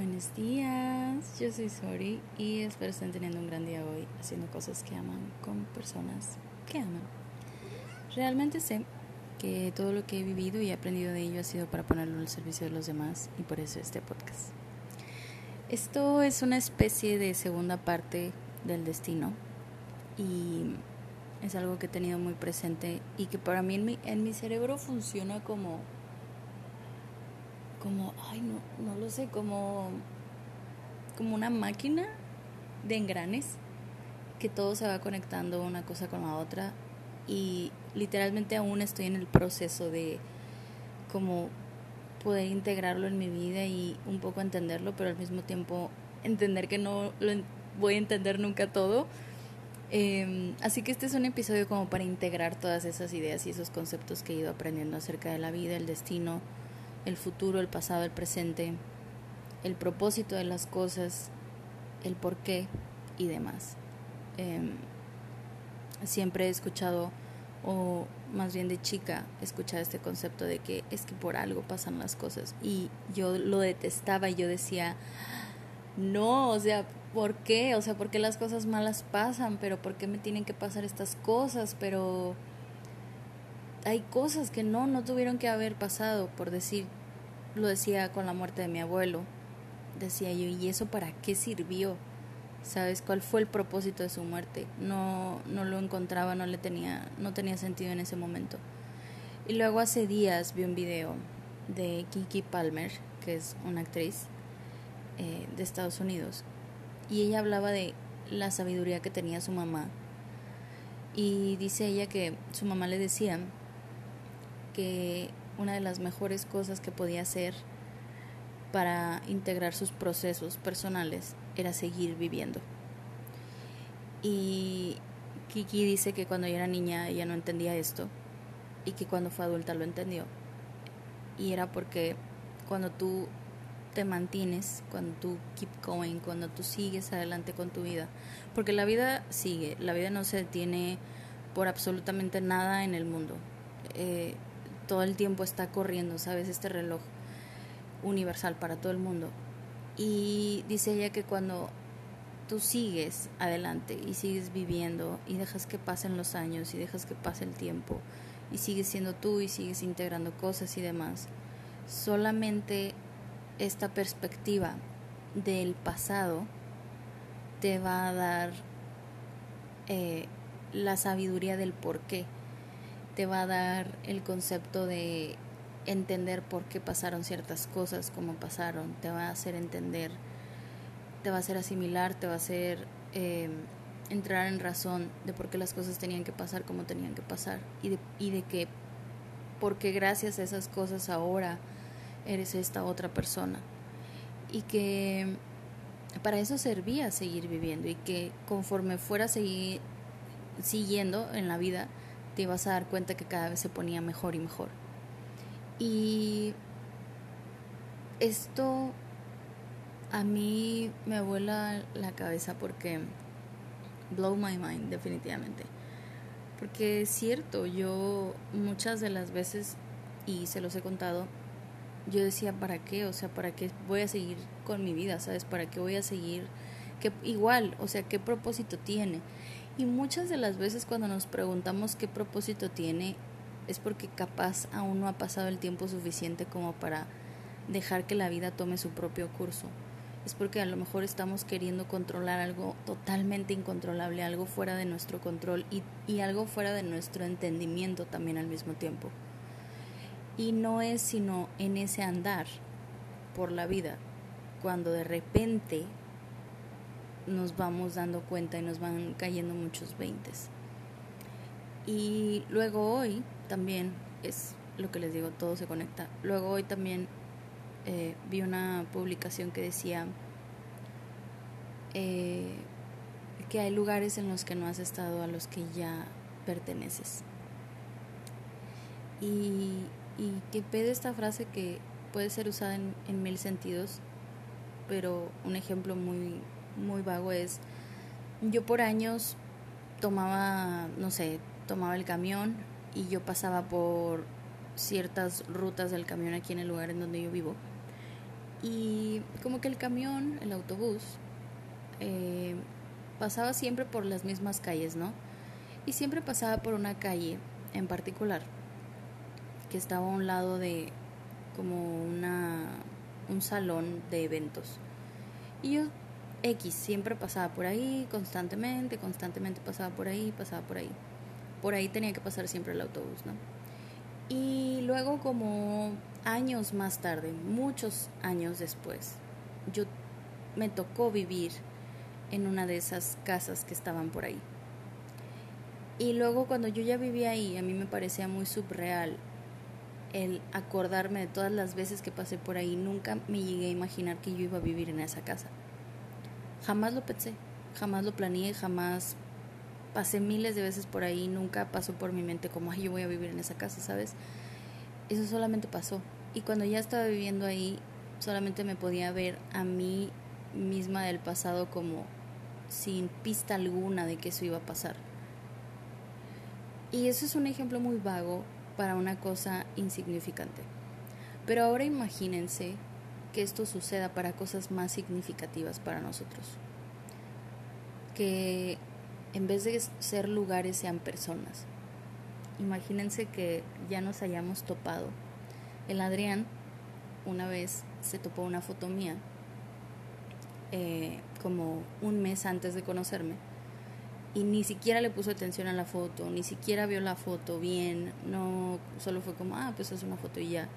Buenos días, yo soy Sori y espero estén teniendo un gran día hoy haciendo cosas que aman con personas que aman. Realmente sé que todo lo que he vivido y aprendido de ello ha sido para ponerlo al servicio de los demás y por eso este podcast. Esto es una especie de segunda parte del destino y es algo que he tenido muy presente y que para mí en mi, en mi cerebro funciona como como, ay, no, no lo sé, como, como una máquina de engranes que todo se va conectando una cosa con la otra y literalmente aún estoy en el proceso de como poder integrarlo en mi vida y un poco entenderlo, pero al mismo tiempo entender que no lo voy a entender nunca todo. Em, así que este es un episodio como para integrar todas esas ideas y esos conceptos que he ido aprendiendo acerca de la vida, el destino, el futuro, el pasado, el presente, el propósito de las cosas, el por qué y demás. Em, siempre he escuchado, o más bien de chica, he escuchado este concepto de que es que por algo pasan las cosas. Y yo lo detestaba y yo decía, no, o sea, ¿por qué? O sea, ¿por qué las cosas malas pasan? Pero ¿por qué me tienen que pasar estas cosas? Pero hay cosas que no, no tuvieron que haber pasado, por decir, lo decía con la muerte de mi abuelo, decía yo, ¿y eso para qué sirvió? ¿Sabes cuál fue el propósito de su muerte? No, no lo encontraba, no le tenía, no tenía sentido en ese momento. Y luego hace días vi un video de Kiki Palmer, que es una actriz eh, de Estados Unidos, y ella hablaba de la sabiduría que tenía su mamá. Y dice ella que su mamá le decía una de las mejores cosas que podía hacer para integrar sus procesos personales era seguir viviendo. Y Kiki dice que cuando ella era niña ella no entendía esto y que cuando fue adulta lo entendió. Y era porque cuando tú te mantienes, cuando tú keep going, cuando tú sigues adelante con tu vida, porque la vida sigue, la vida no se detiene por absolutamente nada en el mundo. Eh, todo el tiempo está corriendo, ¿sabes? Este reloj universal para todo el mundo. Y dice ella que cuando tú sigues adelante y sigues viviendo y dejas que pasen los años y dejas que pase el tiempo y sigues siendo tú y sigues integrando cosas y demás, solamente esta perspectiva del pasado te va a dar eh, la sabiduría del por qué te va a dar el concepto de entender por qué pasaron ciertas cosas como pasaron, te va a hacer entender, te va a hacer asimilar, te va a hacer em, entrar en razón de por qué las cosas tenían que pasar como tenían que pasar y de, y de que porque gracias a esas cosas ahora eres esta otra persona. Y que para eso servía seguir viviendo y que conforme fuera seguir siguiendo en la vida te vas a dar cuenta que cada vez se ponía mejor y mejor. Y esto a mí me vuela la cabeza porque blow my mind definitivamente. Porque es cierto, yo muchas de las veces, y se los he contado, yo decía, ¿para qué? O sea, ¿para qué voy a seguir con mi vida? ¿Sabes? ¿Para qué voy a seguir? que igual, o sea, ¿qué propósito tiene? Y muchas de las veces cuando nos preguntamos qué propósito tiene, es porque capaz aún no ha pasado el tiempo suficiente como para dejar que la vida tome su propio curso. Es porque a lo mejor estamos queriendo controlar algo totalmente incontrolable, algo fuera de nuestro control y, y algo fuera de nuestro entendimiento también al mismo tiempo. Y no es sino en ese andar por la vida, cuando de repente nos vamos dando cuenta y nos van cayendo muchos veintes. Y luego hoy también es lo que les digo, todo se conecta. Luego hoy también eh, vi una publicación que decía eh, que hay lugares en los que no has estado a los que ya perteneces. Y, que pede esta frase que puede ser usada en mil sentidos, pero un ejemplo muy muy vago es, yo por años tomaba, no sé, tomaba el camión y yo pasaba por ciertas rutas del camión aquí en el lugar en donde yo vivo. Y como que el camión, el autobús, eh, pasaba siempre por las mismas calles, ¿no? Y siempre pasaba por una calle en particular, que estaba a un lado de como una, un salón de eventos. Y yo, X, siempre pasaba por ahí, constantemente, constantemente pasaba por ahí, pasaba por ahí. Por ahí tenía que pasar siempre el autobús, ¿no? Y luego como años más tarde, muchos años después, yo me tocó vivir en una de esas casas que estaban por ahí. Y luego cuando yo ya vivía ahí, a mí me parecía muy subreal el acordarme de todas las veces que pasé por ahí. Nunca me llegué a imaginar que yo iba a vivir en esa casa. Jamás lo pensé, jamás lo planeé, jamás pasé miles de veces por ahí, nunca pasó por mi mente como, ay, yo voy a vivir en esa casa, ¿sabes? Eso solamente pasó. Y cuando ya estaba viviendo ahí, solamente me podía ver a mí misma del pasado como sin pista alguna de que eso iba a pasar. Y eso es un ejemplo muy vago para una cosa insignificante. Pero ahora imagínense que esto suceda para cosas más significativas para nosotros. Que en vez de ser lugares sean personas. Imagínense que ya nos hayamos topado. El Adrián una vez se topó una foto mía eh, como un mes antes de conocerme y ni siquiera le puso atención a la foto, ni siquiera vio la foto bien, no, solo fue como, ah, pues es una foto y ya.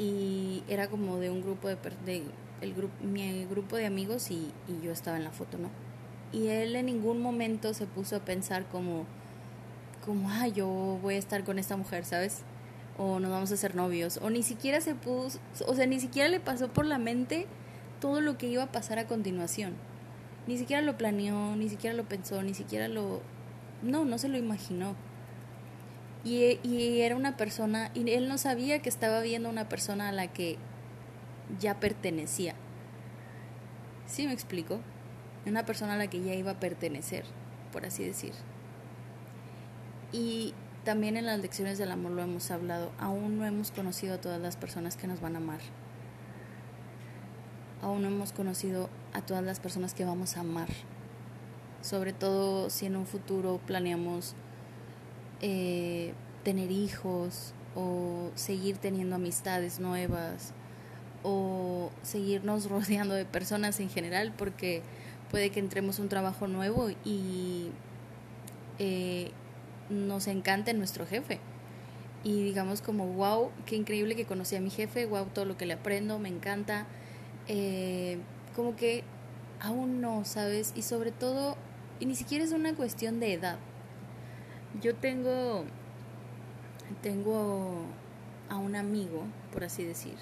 Y era como de un grupo de, el grupo, mi grupo de amigos y, y yo estaba en la foto, ¿no? Y él en ningún momento se puso a pensar como, como, ah, yo voy a estar con esta mujer, ¿sabes? O nos vamos a hacer novios. O ni siquiera se puso, o sea, ni siquiera le pasó por la mente todo lo que iba a pasar a continuación. Ni siquiera lo planeó, ni siquiera lo pensó, ni siquiera lo... No, no se lo imaginó. Y, era una persona, y él no sabía que estaba viendo una persona a la que ya pertenecía. ¿Sí me explico? Una persona a la que ya iba a pertenecer, por así decir. Y también en las lecciones del amor lo hemos hablado, aún no hemos conocido a todas las personas que nos van a amar aún no hemos conocido a todas las personas que vamos a amar. Sobre todo si en un futuro planeamos eh, tener hijos o seguir teniendo amistades nuevas o seguirnos rodeando de personas en general porque puede que entremos un trabajo nuevo y eh, nos encante nuestro jefe y digamos como wow, qué increíble que conocí a mi jefe, wow, todo lo que le aprendo, me encanta, eh, como que aún no, ¿sabes? Y sobre todo, y ni siquiera es una cuestión de edad. Yo tengo, tengo a un amigo, por así decir,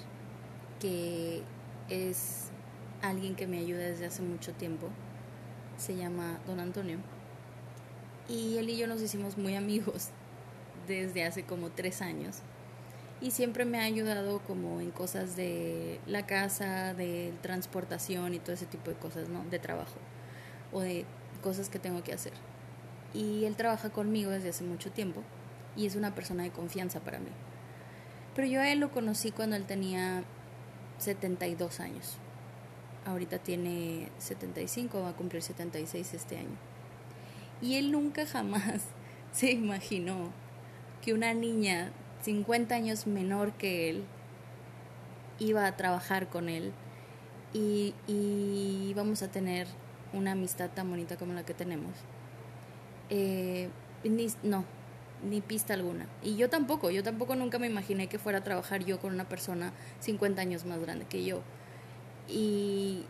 que es alguien que me ayuda desde hace mucho tiempo. Se llama Don Antonio. Y él y yo nos hicimos muy amigos desde hace como tres años y siempre me ha ayudado como en cosas de la casa, de transportación y todo ese tipo de cosas, ¿no? De trabajo o de cosas que tengo que hacer. Y él trabaja conmigo desde hace mucho tiempo y es una persona de confianza para mí. Pero yo a él lo conocí cuando él tenía 72 años. Ahorita tiene 75, va a cumplir 76 este año. Y él nunca jamás se imaginó que una niña 50 años menor que él, iba a trabajar con él y, y a tener una amistad tan bonita como la que tenemos. Eh, ni, no, ni pista alguna. Y yo tampoco, yo tampoco nunca me imaginé que fuera a trabajar yo con una persona 50 años más grande que yo. Y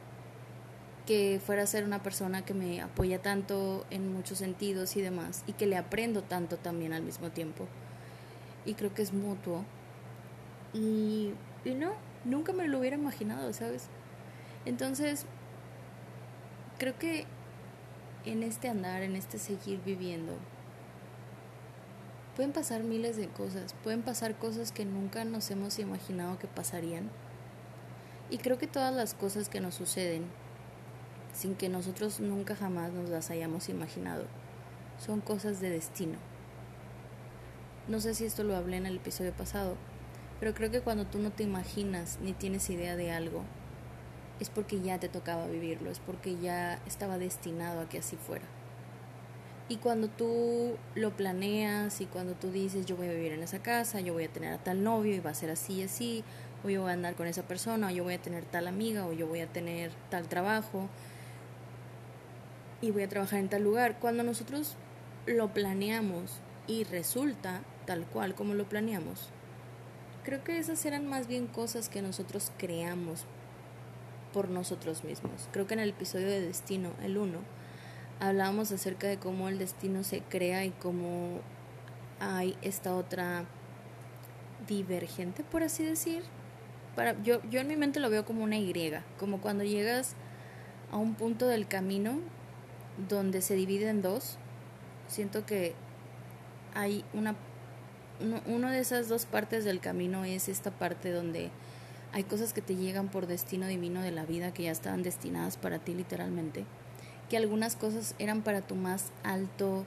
que fuera a ser una persona que me apoya tanto en muchos sentidos y demás, y que le aprendo tanto también al mismo tiempo y creo que es mutuo. Y, y no, nunca me lo hubiera imaginado, ¿sabes? Entonces, creo que en este andar, en este seguir viviendo, pueden pasar miles de cosas, pueden pasar cosas que nunca nos hemos imaginado que pasarían. Y creo que todas las cosas que nos suceden, sin que nosotros nunca jamás nos las hayamos imaginado, son cosas de destino. No sé si esto lo hablé en el episodio pasado, Pero creo que cuando tú no te imaginas ni tienes idea de algo, es porque ya te tocaba vivirlo, es porque ya estaba destinado a que así fuera. Y cuando tú lo planeas y cuando tú dices yo voy a vivir en esa casa, yo voy a tener a tal novio y va a ser así y así, o yo voy a andar con esa persona, o yo voy a tener tal amiga, o yo voy a tener tal trabajo y voy a trabajar en tal lugar. Cuando nosotros lo planeamos y resulta tal cual como lo planeamos, creo que esas eran más bien cosas que nosotros creamos por nosotros mismos. Creo que en el episodio de Destino, el 1, hablábamos acerca de cómo el destino se crea y cómo hay esta otra divergente, por así decir. Para, yo, yo en mi mente lo veo como una Y, como cuando llegas a un punto del camino donde se divide en dos. Siento que hay una uno, de esas dos partes del camino es esta parte donde hay cosas que te llegan por destino divino de la vida que ya estaban destinadas para ti literalmente, que algunas cosas eran para tu más alto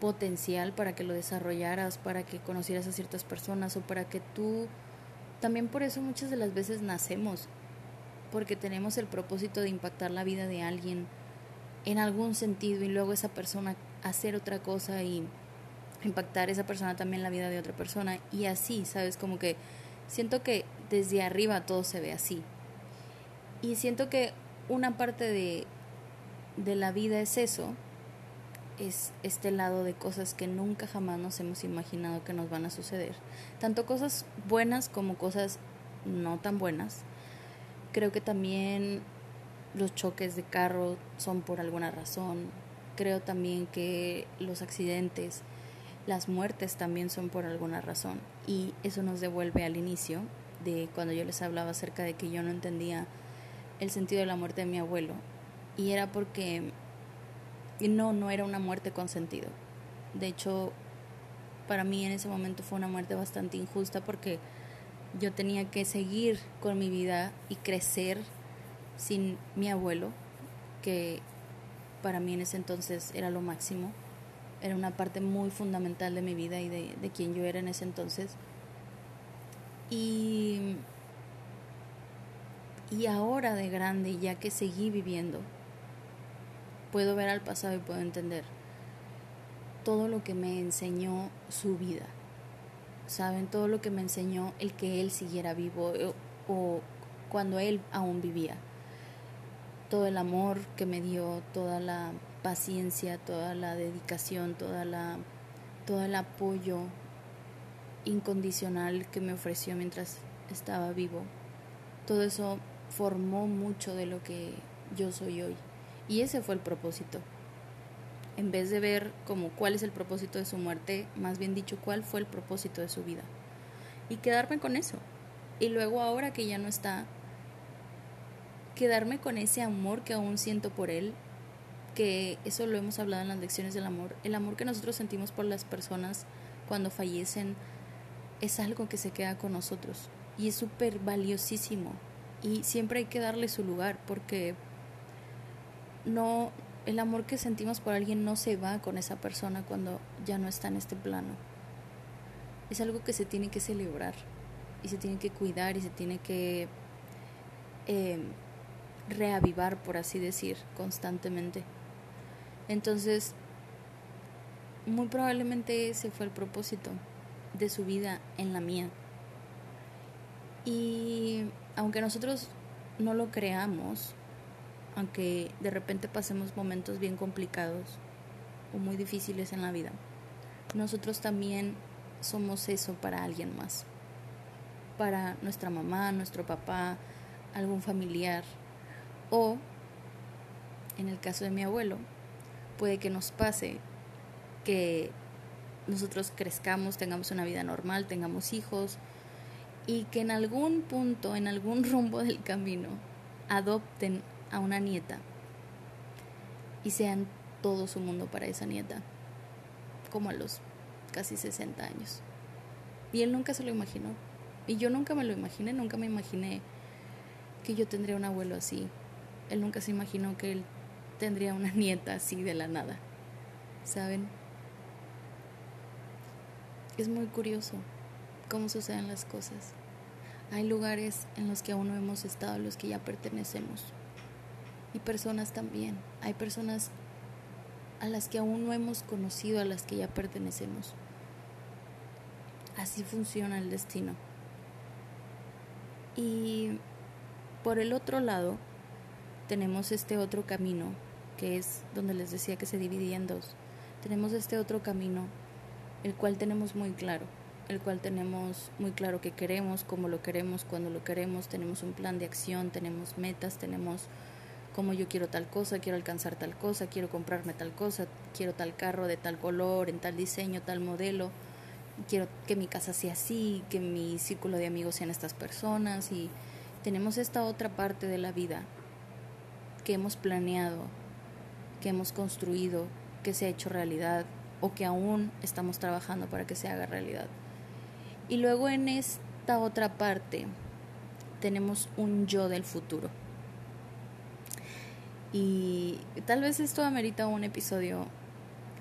potencial para que lo desarrollaras, para que conocieras a ciertas personas o para que tú también por eso muchas de las veces nacemos porque tenemos el propósito de impactar la vida de alguien en algún sentido y luego esa persona hacer otra cosa y impactar esa persona también la vida de otra persona y así, ¿sabes? Como que siento que desde arriba todo se ve así. Y siento que una parte de, de la vida es eso, es este lado de cosas que nunca jamás nos hemos imaginado que nos van a suceder. Tanto cosas buenas como cosas no tan buenas. Creo que también los choques de carro son por alguna razón. Creo también que los accidentes las muertes también son por alguna razón. Y eso nos devuelve al inicio de cuando yo les hablaba acerca de que yo no entendía el sentido de la muerte de mi abuelo. Y era porque no, no era una muerte con sentido. De hecho, para mí en ese momento fue una muerte bastante injusta porque yo tenía que seguir con mi vida y crecer sin mi abuelo, que para mí en ese entonces era lo máximo era una parte muy fundamental de mi vida y de, de quien yo era en ese entonces. Y, y ahora de grande, ya que seguí viviendo, puedo ver al pasado y puedo entender todo lo que me enseñó su vida. ¿Saben? Todo lo que me enseñó el que él siguiera vivo o, o cuando él aún vivía. Todo el amor que me dio, toda la paciencia, toda la dedicación, toda la, todo el apoyo incondicional que me ofreció mientras estaba vivo. Todo eso formó mucho de lo que yo soy hoy. Y ese fue el propósito. En vez de ver como cuál es el propósito de su muerte, más bien dicho, cuál fue el propósito de su vida. Y quedarme con eso. Y luego ahora que ya no está, quedarme con ese amor que aún siento por él que eso lo hemos hablado en las lecciones del amor, el amor que nosotros sentimos por las personas cuando fallecen es algo que se queda con nosotros y es súper valiosísimo y siempre hay que darle su lugar porque no el amor que sentimos por alguien no se va con esa persona cuando ya no está en este plano. Es algo que se tiene que celebrar y se tiene que cuidar y se tiene que eh, reavivar, por así decir, constantemente. Entonces, muy probablemente ese fue el propósito de su vida en la mía. Y aunque nosotros no lo creamos, aunque de repente pasemos momentos bien complicados o muy difíciles en la vida, nosotros también somos eso para alguien más. Para nuestra mamá, nuestro papá, algún familiar o, en el caso de mi abuelo, puede que nos pase que nosotros crezcamos, tengamos una vida normal, tengamos hijos y que en algún punto, en algún rumbo del camino, adopten a una nieta y sean todo su mundo para esa nieta, como a los casi 60 años. Y él nunca se lo imaginó. Y yo nunca me lo imaginé, nunca me imaginé que yo tendría un abuelo así. Él nunca se imaginó que él tendría una nieta así de la nada. ¿Saben? Es muy curioso cómo suceden las cosas. Hay lugares en los que aún no hemos estado, los que ya pertenecemos. Y personas también. Hay personas a las que aún no hemos conocido, a las que ya pertenecemos. Así funciona el destino. Y por el otro lado, tenemos este otro camino, que es donde les decía que se dividía en dos. Tenemos este otro camino, el cual tenemos muy claro, el cual tenemos muy claro que queremos, cómo lo queremos, cuando lo queremos, tenemos un plan de acción, tenemos metas, tenemos como yo quiero tal cosa, quiero alcanzar tal cosa, quiero comprarme tal cosa, quiero tal carro de tal color, en tal diseño, tal modelo, quiero que mi casa sea así, que mi círculo de amigos sean estas personas y tenemos esta otra parte de la vida que hemos planeado, que hemos construido, que se ha hecho realidad o que aún estamos trabajando para que se haga realidad. Y luego en esta otra parte tenemos un yo del futuro y tal vez esto amerita un episodio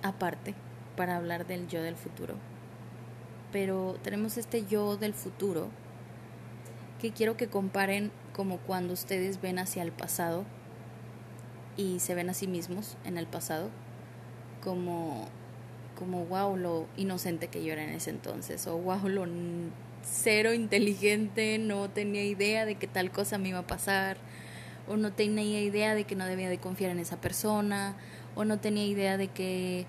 aparte para hablar del yo del futuro. Pero tenemos este yo del futuro que quiero que comparen como cuando ustedes ven hacia el pasado y se ven a sí mismos en el pasado como como wow lo inocente que yo era en ese entonces o wow lo cero inteligente, no tenía idea de que tal cosa me iba a pasar o no tenía idea de que no debía de confiar en esa persona, o no tenía idea de que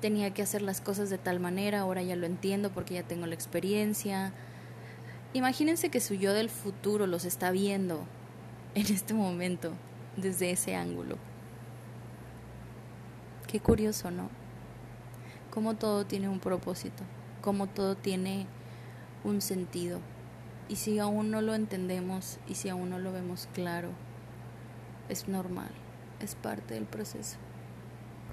tenía que hacer las cosas de tal manera, ahora ya lo entiendo porque ya tengo la experiencia. Imagínense que su yo del futuro los está viendo en este momento desde ese ángulo. Qué curioso, ¿no? Cómo todo tiene un propósito, cómo todo tiene un sentido. Y si aún no lo entendemos y si aún no lo vemos claro, es normal, es parte del proceso.